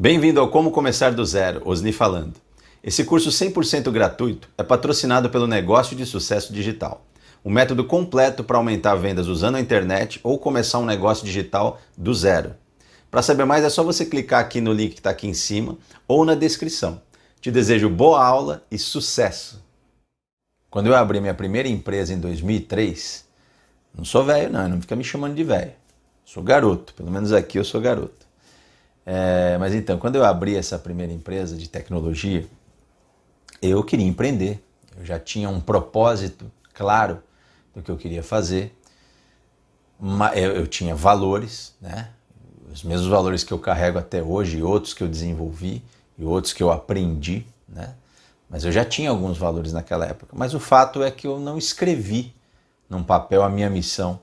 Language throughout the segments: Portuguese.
Bem-vindo ao Como Começar do Zero, Osni falando. Esse curso 100% gratuito é patrocinado pelo Negócio de Sucesso Digital, um método completo para aumentar vendas usando a internet ou começar um negócio digital do zero. Para saber mais é só você clicar aqui no link que está aqui em cima ou na descrição. Te desejo boa aula e sucesso! Quando eu abri minha primeira empresa em 2003, não sou velho não, não fica me chamando de velho. Sou garoto, pelo menos aqui eu sou garoto. É, mas então, quando eu abri essa primeira empresa de tecnologia, eu queria empreender. Eu já tinha um propósito claro do que eu queria fazer. Eu, tinha valores, né? os mesmos valores que eu carrego até hoje, e outros que eu desenvolvi, e outros que eu aprendi. Né? Mas eu já tinha alguns valores naquela época. Mas o fato é que eu não escrevi num papel a minha missão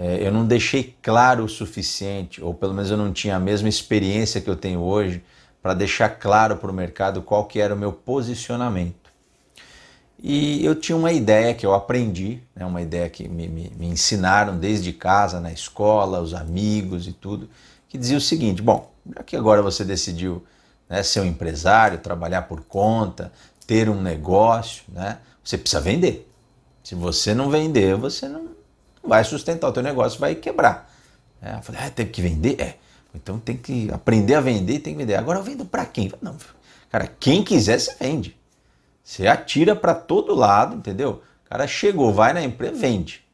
é, eu não deixei claro o suficiente, ou pelo menos eu não tinha a mesma experiência que eu tenho hoje, para deixar claro para o mercado qual que era o meu posicionamento. E eu tinha uma ideia que eu aprendi, né, uma ideia que me, me, me ensinaram desde casa, na escola, os amigos e tudo, que dizia o seguinte: bom, já que agora você decidiu né, ser um empresário, trabalhar por conta, ter um negócio, né, você precisa vender. Se você não vender, você não, vai sustentar o teu negócio, vai quebrar. É, eu falei, ah, tem que vender? É. Então tem que aprender a vender e tem que vender. Agora eu vendo para quem? Não, cara, quem quiser você vende. Você atira para todo lado, entendeu? O cara chegou, vai na empresa, vende.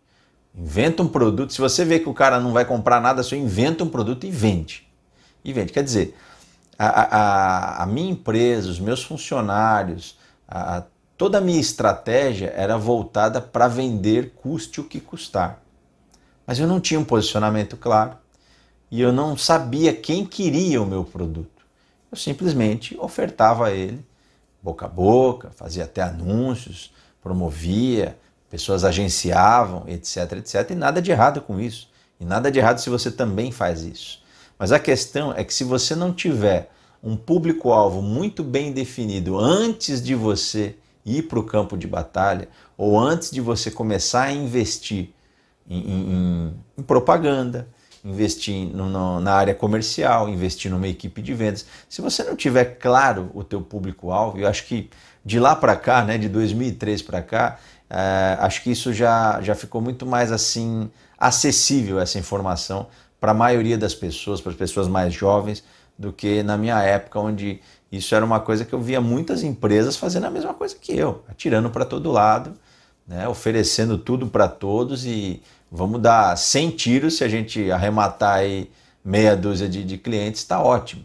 Inventa um produto. Se você vê que o cara não vai comprar nada, você inventa um produto e vende. E vende. Quer dizer, a, a, a minha empresa, os meus funcionários, a, toda a minha estratégia era voltada para vender custe o que custar. Mas eu não tinha um posicionamento claro e eu não sabia quem queria o meu produto. Eu simplesmente ofertava ele boca a boca, fazia até anúncios, promovia, pessoas agenciavam, etc, etc, e nada de errado com isso. E nada de errado se você também faz isso. Mas a questão é que se você não tiver um público-alvo muito bem definido antes de você ir para o campo de batalha, ou antes de você começar a investir em, em, propaganda, investir no, no, na área comercial, investir numa equipe de vendas. Se você não tiver claro o teu público-alvo, eu acho que de lá para cá, né, de 2003 para cá, é, acho que isso já, já ficou muito mais assim acessível essa informação para a maioria das pessoas, para as pessoas mais jovens, do que na minha época, onde isso era uma coisa que eu via muitas empresas fazendo a mesma coisa que eu, atirando para todo lado, né, oferecendo tudo para todos e vamos dar 100 tiros se a gente arrematar aí meia dúzia de, de clientes, está ótimo.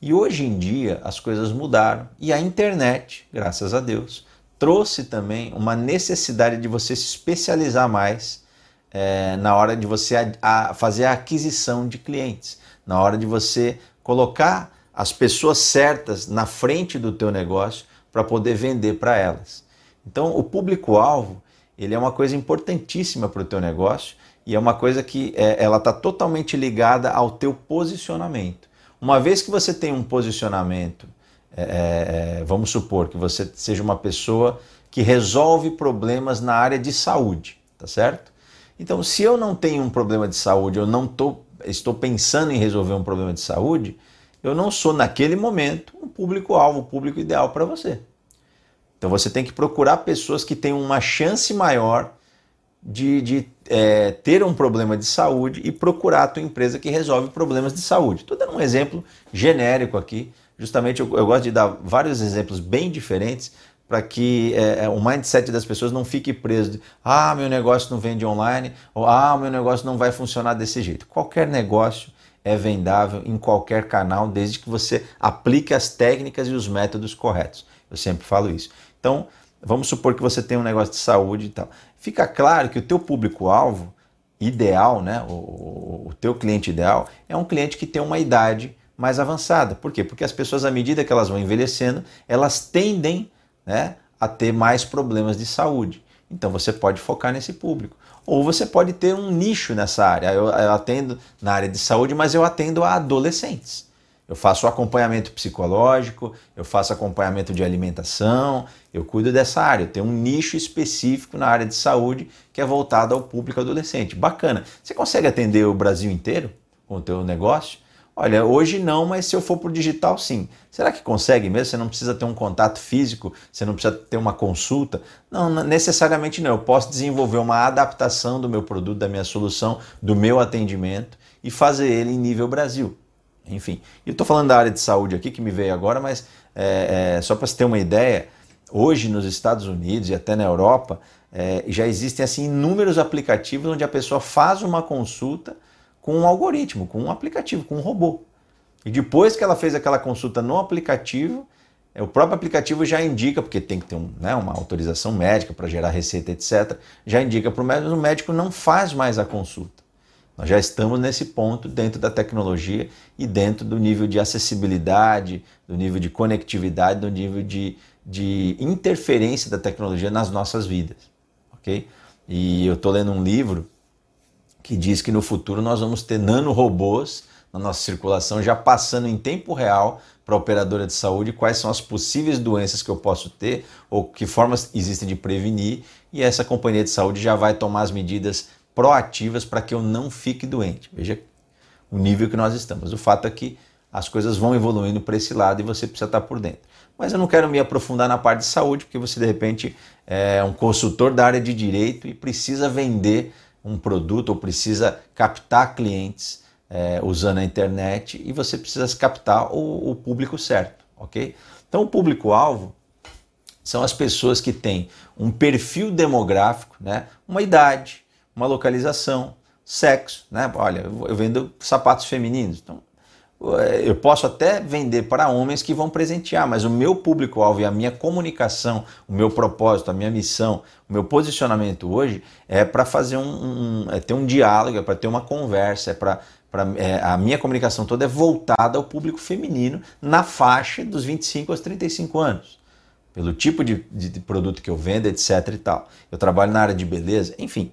E hoje em dia as coisas mudaram e a internet, graças a Deus, trouxe também uma necessidade de você se especializar mais é, na hora de você a, a fazer a aquisição de clientes, na hora de você colocar as pessoas certas na frente do teu negócio para poder vender para elas. Então, o público-alvo ele é uma coisa importantíssima para o teu negócio e é uma coisa que é, ela está totalmente ligada ao teu posicionamento. Uma vez que você tem um posicionamento, é, é, é vamos supor que você seja uma pessoa que resolve problemas na área de saúde, tá certo? Então, se eu não tenho um problema de saúde, eu não tô, estou pensando em resolver um problema de saúde, eu não sou naquele momento um público-alvo, um público ideal para você. Então você tem que procurar pessoas que tenham uma chance maior de, de é, ter um problema de saúde e procurar a tua empresa que resolve problemas de saúde. Estou dando um exemplo genérico aqui, justamente eu, eu gosto de dar vários exemplos bem diferentes para que é, é, o mindset das pessoas não fique preso de ah, meu negócio não vende online, ou ah, meu negócio não vai funcionar desse jeito. Qualquer negócio é vendável em qualquer canal, desde que você aplique as técnicas e os métodos corretos. Eu sempre falo isso. Então, vamos supor que você tem um negócio de saúde e tal. Fica claro que o teu público-alvo ideal, né, o, o teu cliente ideal, é um cliente que tem uma idade mais avançada. Por quê? Porque as pessoas, à medida que elas vão envelhecendo, elas tendem né, a ter mais problemas de saúde. Então você pode focar nesse público. Ou você pode ter um nicho nessa área. Eu, eu atendo na área de saúde, mas eu atendo a adolescentes. Eu faço acompanhamento psicológico, eu faço acompanhamento de alimentação, eu cuido dessa área. Eu tenho um nicho específico na área de saúde que é voltado ao público adolescente. Bacana. Você consegue atender o Brasil inteiro com o teu negócio? Olha, hoje não, mas se eu for para o digital, sim. Será que consegue mesmo? Você não precisa ter um contato físico, você não precisa ter uma consulta? Não, necessariamente não. Eu posso desenvolver uma adaptação do meu produto, da minha solução, do meu atendimento e fazer ele em nível Brasil. Enfim, eu estou falando da área de saúde aqui que me veio agora, mas é, é, só para você ter uma ideia, hoje nos Estados Unidos e até na Europa é, já existem assim inúmeros aplicativos onde a pessoa faz uma consulta com um algoritmo, com um aplicativo, com um robô. E depois que ela fez aquela consulta no aplicativo, é, o próprio aplicativo já indica, porque tem que ter um, né, uma autorização médica para gerar receita, etc. Já indica para o médico, o médico não faz mais a consulta. Nós já estamos nesse ponto dentro da tecnologia e dentro do nível de acessibilidade, do nível de conectividade, do nível de, de interferência da tecnologia nas nossas vidas. ok? E eu estou lendo um livro que diz que no futuro nós vamos ter nanorobôs na nossa circulação, já passando em tempo real para a operadora de saúde quais são as possíveis doenças que eu posso ter ou que formas existem de prevenir, e essa companhia de saúde já vai tomar as medidas proativas para que eu não fique doente. Veja o nível que nós estamos. O fato é que as coisas vão evoluindo para esse lado e você precisa estar por dentro. Mas eu não quero me aprofundar na parte de saúde, porque você de repente é um consultor da área de direito e precisa vender um produto ou precisa captar clientes é, usando a internet e você precisa captar o, o público certo, ok? Então o público-alvo são as pessoas que têm um perfil demográfico, né? uma idade, uma localização, sexo, né? Olha, eu vendo sapatos femininos, então eu posso até vender para homens que vão presentear, mas o meu público-alvo e a minha comunicação, o meu propósito, a minha missão, o meu posicionamento hoje é para fazer um, um, é ter um diálogo, é para ter uma conversa, é para é, a minha comunicação toda é voltada ao público feminino na faixa dos 25 aos 35 anos. Pelo tipo de, de, de produto que eu vendo, etc e tal. Eu trabalho na área de beleza, enfim.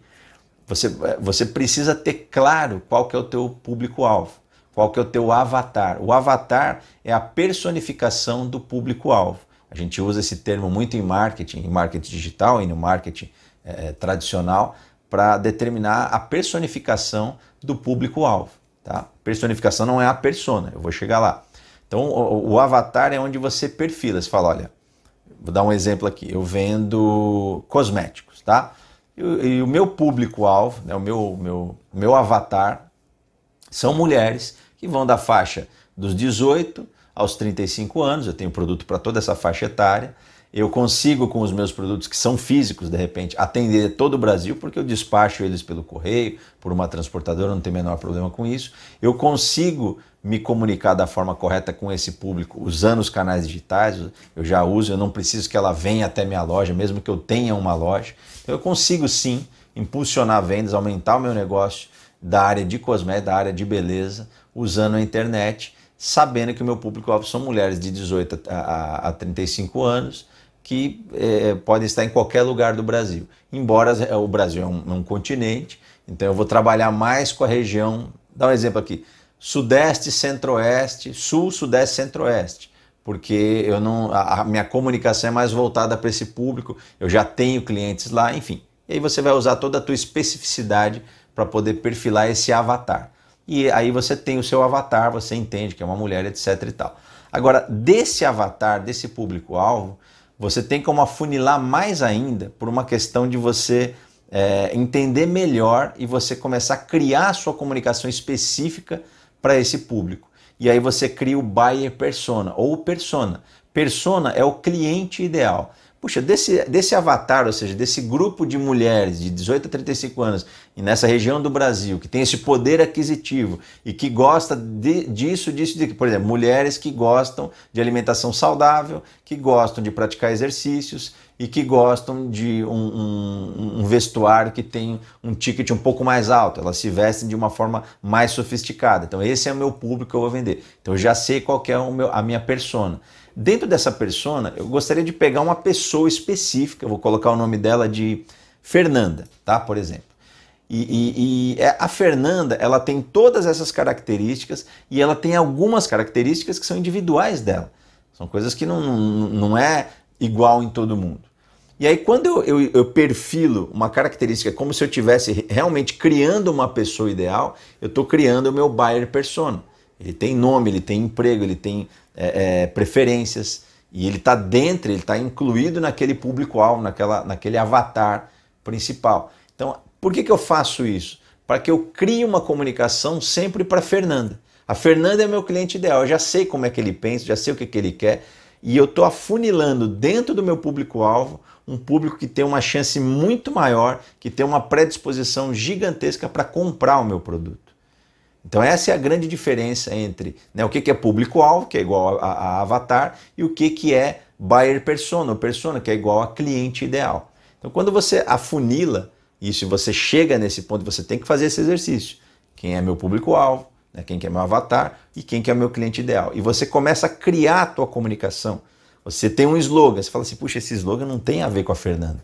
Você, você precisa ter claro qual que é o teu público-alvo. Qual que é o teu avatar? O avatar é a personificação do público-alvo. A gente usa esse termo muito em marketing, em marketing digital e no marketing é, tradicional, para determinar a personificação do público-alvo. Tá? Personificação não é a persona, eu vou chegar lá. Então, o, o avatar é onde você perfila. Você fala, olha, vou dar um exemplo aqui. Eu vendo cosméticos, tá? E, o meu público-alvo, né, o meu, meu, meu avatar, são mulheres que vão da faixa dos 18 aos 35 anos, eu tenho produto para toda essa faixa etária. Eu consigo, com os meus produtos que são físicos, de repente, atender todo o Brasil, porque eu despacho eles pelo correio, por uma transportadora, não tem menor problema com isso. Eu consigo me comunicar da forma correta com esse público usando os canais digitais. Eu já uso, eu não preciso que ela venha até minha loja, mesmo que eu tenha uma loja. Então, eu consigo sim impulsionar vendas, aumentar o meu negócio da área de cosmética, da área de beleza, usando a internet, sabendo que o meu público-alvo são mulheres de 18 a, a, a 35 anos que é, podem estar em qualquer lugar do Brasil. Embora é, o Brasil é um, um continente, então eu vou trabalhar mais com a região. Dá um exemplo aqui: Sudeste, Centro-Oeste, Sul, Sudeste, Centro-Oeste porque eu não a, minha comunicação é mais voltada para esse público, eu já tenho clientes lá, enfim. E aí você vai usar toda a tua especificidade para poder perfilar esse avatar. E aí você tem o seu avatar, você entende que é uma mulher, etc e tal. Agora, desse avatar, desse público-alvo, você tem como afunilar mais ainda por uma questão de você é, entender melhor e você começar a criar a sua comunicação específica para esse público. E aí você cria o buyer persona ou persona. Persona é o cliente ideal puxa, desse, desse avatar, ou seja, desse grupo de mulheres de 18 a 35 anos e nessa região do Brasil, que tem esse poder aquisitivo e que gosta de, disso, disso, de, por exemplo, mulheres que gostam de alimentação saudável, que gostam de praticar exercícios e que gostam de um, um, um vestuário que tem um ticket um pouco mais alto, elas se vestem de uma forma mais sofisticada. Então, esse é o meu público que eu vou vender. Então, eu já sei qual é meu, a minha persona. Dentro dessa persona, eu gostaria de pegar uma pessoa específica, vou colocar o nome dela de Fernanda, tá? Por exemplo. E, e, e, é, a Fernanda, ela tem todas essas características e ela tem algumas características que são individuais dela. São coisas que não, não, não é igual em todo mundo. E aí, quando eu, eu, eu, perfilo uma característica como se eu estivesse realmente criando uma pessoa ideal, eu estou criando o meu buyer persona. Ele tem nome, ele tem emprego, ele tem é, é, preferências e ele está dentro, ele está incluído naquele público-alvo, naquela, naquele avatar principal. Então, por que, que eu faço isso? Para que eu crie uma comunicação sempre para Fernanda. A Fernanda é meu cliente ideal, eu já sei como é que ele pensa, já sei o que, que ele quer e eu estou afunilando dentro do meu público-alvo um público que tem uma chance muito maior, que tem uma predisposição gigantesca para comprar o meu produto. Então essa é a grande diferença entre né, o que, é público-alvo, que é igual a, a, avatar, e o que, que é buyer persona, ou persona, que é igual a cliente ideal. Então quando você afunila isso você chega nesse ponto, você tem que fazer esse exercício. Quem é meu público-alvo, né, quem que é meu avatar e quem que é meu cliente ideal. E você começa a criar a tua comunicação. Você tem um slogan, você fala assim, puxa, esse slogan não tem a ver com a Fernanda.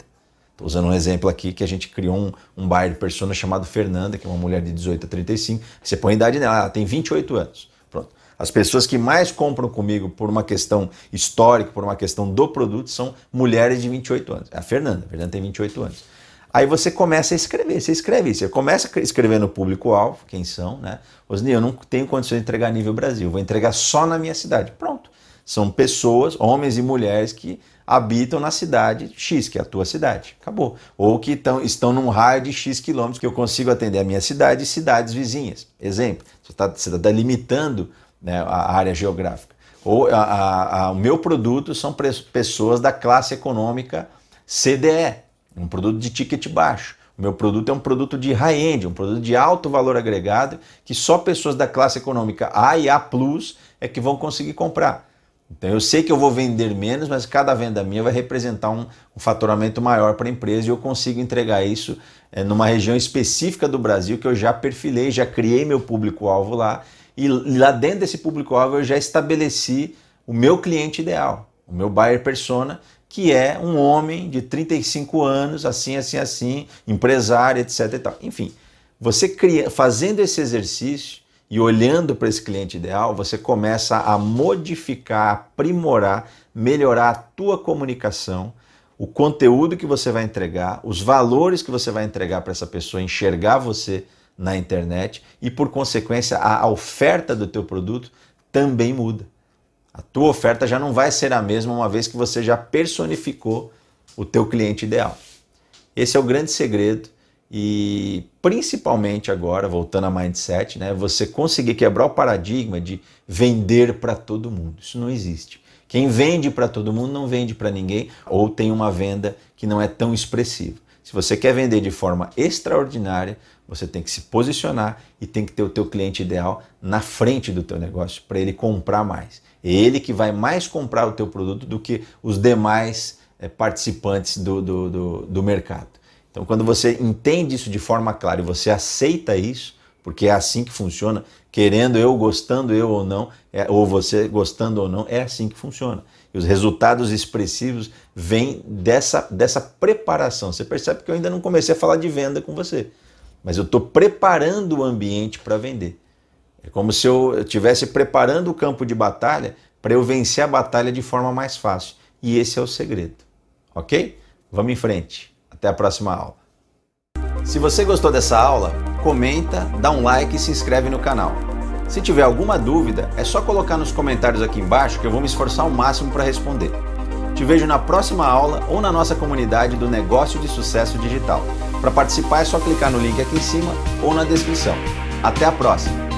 Estou usando um exemplo aqui que a gente criou um, um buyer persona chamado Fernanda, que é uma mulher de 18 a 35. Você põe a idade nela, ela tem 28 anos. Pronto. As pessoas que mais compram comigo por uma questão histórica, por uma questão do produto, são mulheres de 28 anos. É a Fernanda, a Fernanda tem 28 anos. Aí você começa a escrever, você escreve isso, você começa a escrever no público-alvo, quem são, né? Osni, eu não tenho condições de entregar nível Brasil, vou entregar só na minha cidade. Pronto. São pessoas, homens e mulheres que habitam na cidade X, que é a tua cidade. Acabou. Ou que tão, estão num raio de X quilômetros que eu consigo atender a minha cidade e cidades vizinhas. Exemplo, você está tá delimitando né, a área geográfica. Ou a, a, a, o meu produto são pessoas da classe econômica CDE, um produto de ticket baixo. O meu produto é um produto de high-end, um produto de alto valor agregado, que só pessoas da classe econômica A e A é que vão conseguir comprar. Então eu sei que eu vou vender menos, mas cada venda minha vai representar um, um faturamento maior para a empresa e eu consigo entregar isso é, numa região específica do Brasil que eu já perfilei, já criei meu público-alvo lá e lá dentro desse público-alvo eu já estabeleci o meu cliente ideal, o meu buyer persona, que é um homem de 35 anos, assim, assim, assim, empresário, etc. E tal. Enfim, você cria, fazendo esse exercício, e olhando para esse cliente ideal, você começa a modificar, aprimorar, melhorar a tua comunicação, o conteúdo que você vai entregar, os valores que você vai entregar para essa pessoa enxergar você na internet e por consequência a oferta do teu produto também muda. A tua oferta já não vai ser a mesma uma vez que você já personificou o teu cliente ideal. Esse é o grande segredo e principalmente agora, voltando a mindset, né, você conseguir quebrar o paradigma de vender para todo mundo. Isso não existe. Quem vende para todo mundo não vende para ninguém ou tem uma venda que não é tão expressiva. Se você quer vender de forma extraordinária, você tem que se posicionar e tem que ter o teu cliente ideal na frente do teu negócio para ele comprar mais. Ele que vai mais comprar o teu produto do que os demais é, participantes do, do, do, do mercado. Então, quando você entende isso de forma clara e você aceita isso, porque é assim que funciona, querendo eu, gostando eu ou não, é, ou você gostando ou não, é assim que funciona. E os resultados expressivos vêm dessa, dessa preparação. Você percebe que eu ainda não comecei a falar de venda com você, mas eu estou preparando o ambiente para vender. É como se eu estivesse preparando o campo de batalha para eu vencer a batalha de forma mais fácil. E esse é o segredo. Ok? Vamos em frente. Até a próxima aula. Se você gostou dessa aula, comenta, dá um like e se inscreve no canal. Se tiver alguma dúvida, é só colocar nos comentários aqui embaixo que eu vou me esforçar ao máximo para responder. Te vejo na próxima aula ou na nossa comunidade do Negócio de Sucesso Digital. Para participar é só clicar no link aqui em cima ou na descrição. Até a próxima!